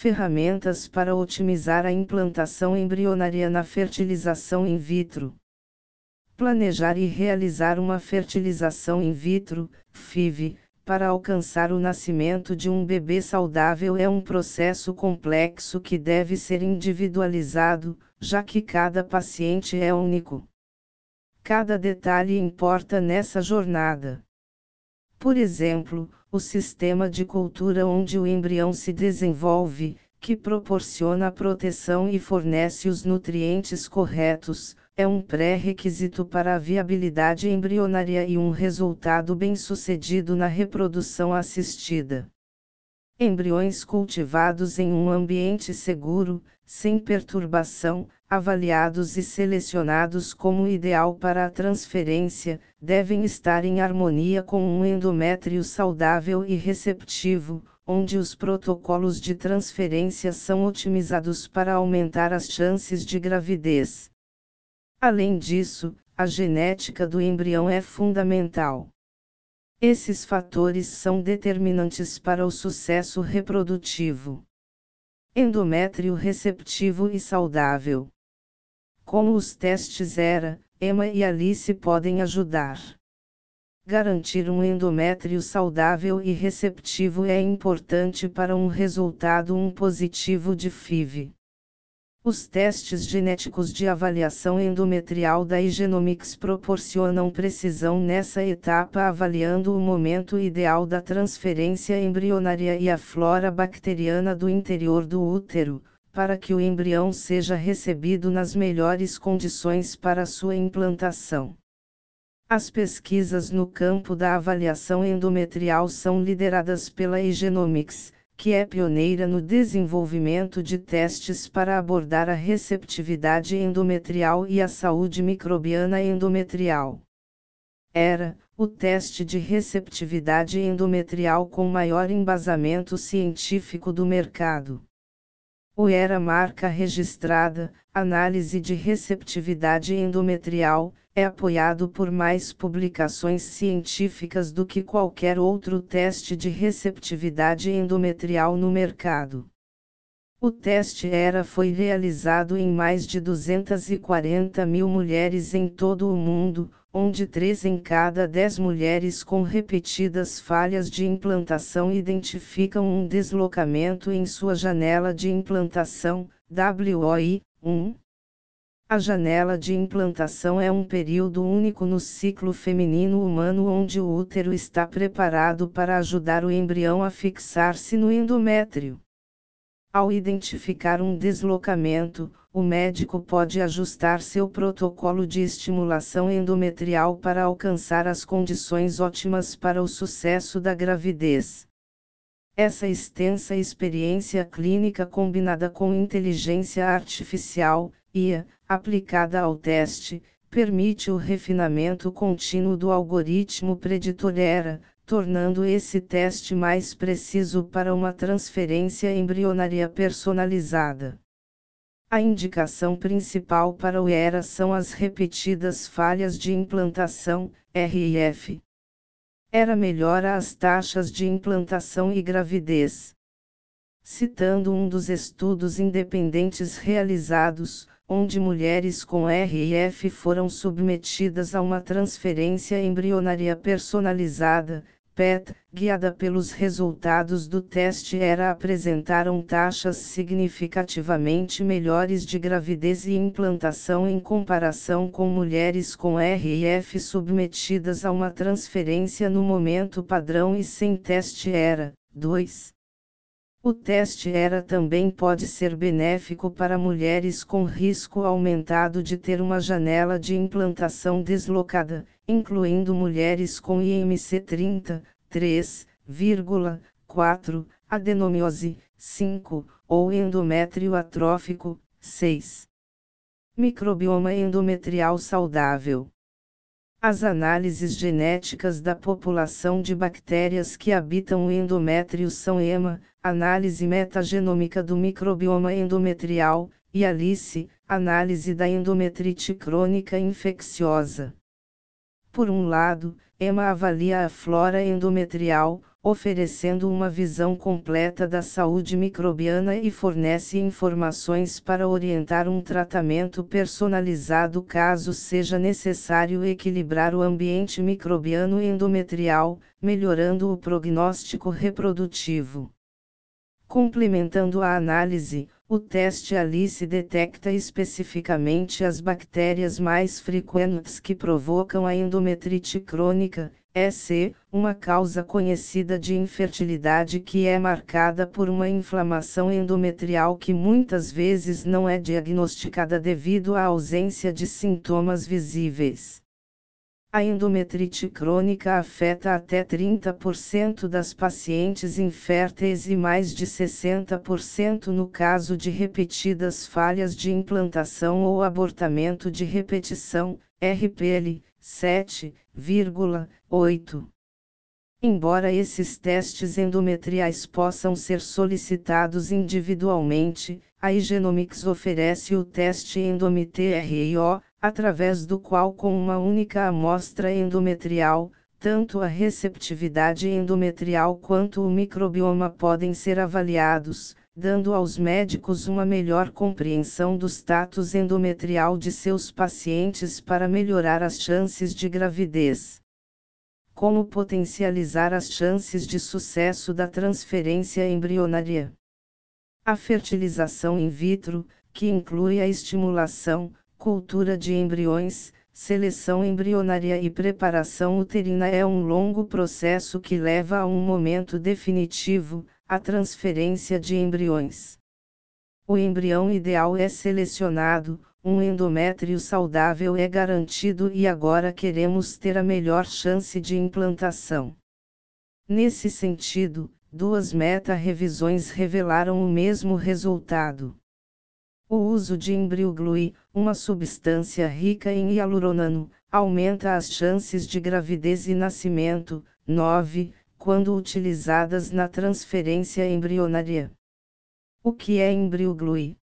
ferramentas para otimizar a implantação embrionária na fertilização in vitro. Planejar e realizar uma fertilização in vitro, FIV, para alcançar o nascimento de um bebê saudável é um processo complexo que deve ser individualizado, já que cada paciente é único. Cada detalhe importa nessa jornada. Por exemplo, o sistema de cultura onde o embrião se desenvolve, que proporciona a proteção e fornece os nutrientes corretos, é um pré-requisito para a viabilidade embrionária e um resultado bem-sucedido na reprodução assistida. Embriões cultivados em um ambiente seguro, sem perturbação, avaliados e selecionados como ideal para a transferência, devem estar em harmonia com um endométrio saudável e receptivo, onde os protocolos de transferência são otimizados para aumentar as chances de gravidez. Além disso, a genética do embrião é fundamental. Esses fatores são determinantes para o sucesso reprodutivo. Endométrio receptivo e saudável. Como os testes ERA, Emma e Alice podem ajudar. Garantir um endométrio saudável e receptivo é importante para um resultado um positivo de FIV. Os testes genéticos de avaliação endometrial da Igenomics proporcionam precisão nessa etapa avaliando o momento ideal da transferência embrionária e a flora bacteriana do interior do útero, para que o embrião seja recebido nas melhores condições para sua implantação. As pesquisas no campo da avaliação endometrial são lideradas pela Igenomics que é pioneira no desenvolvimento de testes para abordar a receptividade endometrial e a saúde microbiana endometrial. Era o teste de receptividade endometrial com maior embasamento científico do mercado. O ERA marca registrada, análise de receptividade endometrial, é apoiado por mais publicações científicas do que qualquer outro teste de receptividade endometrial no mercado. O teste ERA foi realizado em mais de 240 mil mulheres em todo o mundo, onde 3 em cada 10 mulheres com repetidas falhas de implantação identificam um deslocamento em sua janela de implantação, WOI, 1, a janela de implantação é um período único no ciclo feminino humano onde o útero está preparado para ajudar o embrião a fixar-se no endométrio. Ao identificar um deslocamento, o médico pode ajustar seu protocolo de estimulação endometrial para alcançar as condições ótimas para o sucesso da gravidez. Essa extensa experiência clínica combinada com inteligência artificial, IA, aplicada ao teste, permite o refinamento contínuo do algoritmo preditor ERA, tornando esse teste mais preciso para uma transferência embrionária personalizada. A indicação principal para o ERA são as repetidas falhas de implantação, RIF. ERA melhora as taxas de implantação e gravidez. Citando um dos estudos independentes realizados, onde mulheres com RIF foram submetidas a uma transferência embrionária personalizada, PET, guiada pelos resultados do teste ERA apresentaram taxas significativamente melhores de gravidez e implantação em comparação com mulheres com RIF submetidas a uma transferência no momento padrão e sem teste ERA. 2. O teste ERA também pode ser benéfico para mulheres com risco aumentado de ter uma janela de implantação deslocada, incluindo mulheres com IMC 30, 3,4, adenomiose, 5, ou endométrio atrófico, 6. Microbioma endometrial saudável. As análises genéticas da população de bactérias que habitam o endométrio são EMA, análise metagenômica do microbioma endometrial, e ALICE, análise da endometrite crônica infecciosa. Por um lado, EMA avalia a flora endometrial, oferecendo uma visão completa da saúde microbiana e fornece informações para orientar um tratamento personalizado caso seja necessário equilibrar o ambiente microbiano endometrial, melhorando o prognóstico reprodutivo. Complementando a análise, o teste ALICE detecta especificamente as bactérias mais frequentes que provocam a endometrite crônica, EC, uma causa conhecida de infertilidade que é marcada por uma inflamação endometrial que muitas vezes não é diagnosticada devido à ausência de sintomas visíveis. A endometrite crônica afeta até 30% das pacientes inférteis e mais de 60% no caso de repetidas falhas de implantação ou abortamento de repetição, RPL, 7,8. Embora esses testes endometriais possam ser solicitados individualmente, a Igenomics oferece o teste EndomeTRIO, através do qual com uma única amostra endometrial, tanto a receptividade endometrial quanto o microbioma podem ser avaliados, dando aos médicos uma melhor compreensão do status endometrial de seus pacientes para melhorar as chances de gravidez. Como potencializar as chances de sucesso da transferência embrionária? A fertilização in vitro, que inclui a estimulação, cultura de embriões, seleção embrionária e preparação uterina é um longo processo que leva a um momento definitivo, a transferência de embriões. O embrião ideal é selecionado, um endométrio saudável é garantido e agora queremos ter a melhor chance de implantação. Nesse sentido, duas meta-revisões revelaram o mesmo resultado. O uso de embrioglui, uma substância rica em hialuronano, aumenta as chances de gravidez e nascimento. 9. Quando utilizadas na transferência embrionária. O que é embrioglui?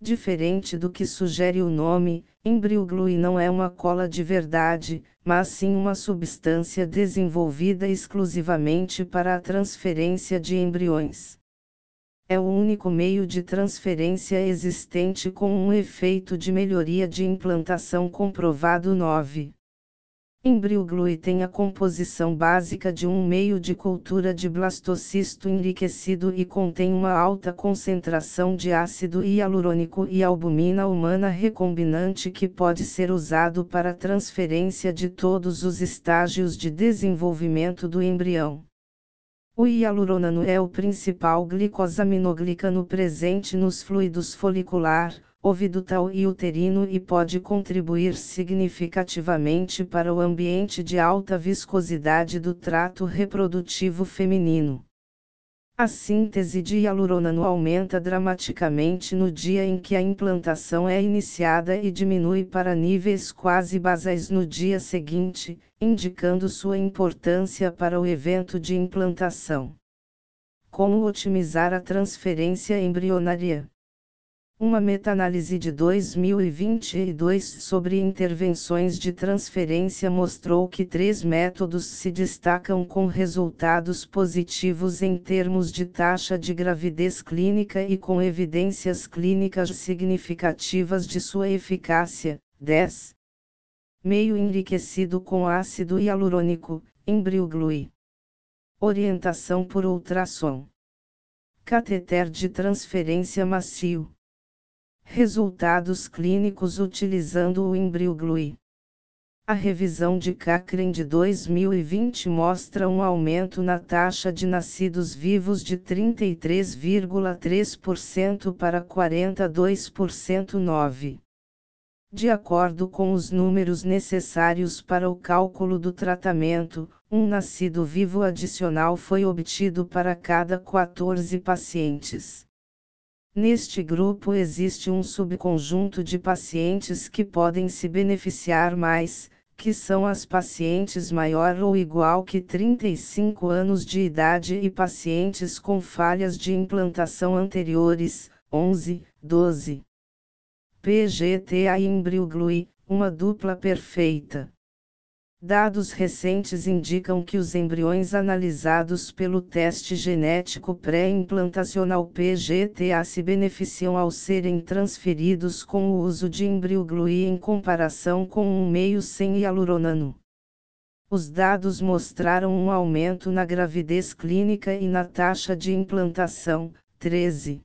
Diferente do que sugere o nome, embrioglui não é uma cola de verdade, mas sim uma substância desenvolvida exclusivamente para a transferência de embriões é o único meio de transferência existente com um efeito de melhoria de implantação comprovado 9. Embrioglui tem a composição básica de um meio de cultura de blastocisto enriquecido e contém uma alta concentração de ácido hialurônico e albumina humana recombinante que pode ser usado para transferência de todos os estágios de desenvolvimento do embrião. O hialurônano é o principal glicosaminoglicano presente nos fluidos folicular, ovidutal e uterino e pode contribuir significativamente para o ambiente de alta viscosidade do trato reprodutivo feminino. A síntese de hialurônano aumenta dramaticamente no dia em que a implantação é iniciada e diminui para níveis quase basais no dia seguinte, indicando sua importância para o evento de implantação. Como otimizar a transferência embrionária? Uma meta-análise de 2022 sobre intervenções de transferência mostrou que três métodos se destacam com resultados positivos em termos de taxa de gravidez clínica e com evidências clínicas significativas de sua eficácia. 10. Meio enriquecido com ácido hialurônico, embrioglui. Orientação por ultrassom. Cateter de transferência macio. Resultados clínicos utilizando o embrioglui. A revisão de Cochrane de 2020 mostra um aumento na taxa de nascidos vivos de 33,3% para 42%. 9. De acordo com os números necessários para o cálculo do tratamento, um nascido vivo adicional foi obtido para cada 14 pacientes. Neste grupo existe um subconjunto de pacientes que podem se beneficiar mais, que são as pacientes maior ou igual que 35 anos de idade e pacientes com falhas de implantação anteriores, 11, 12. PGTA embrioglui, uma dupla perfeita. Dados recentes indicam que os embriões analisados pelo teste genético pré-implantacional PGTA se beneficiam ao serem transferidos com o uso de embriogluí em comparação com um meio sem hialuronano. Os dados mostraram um aumento na gravidez clínica e na taxa de implantação, 13.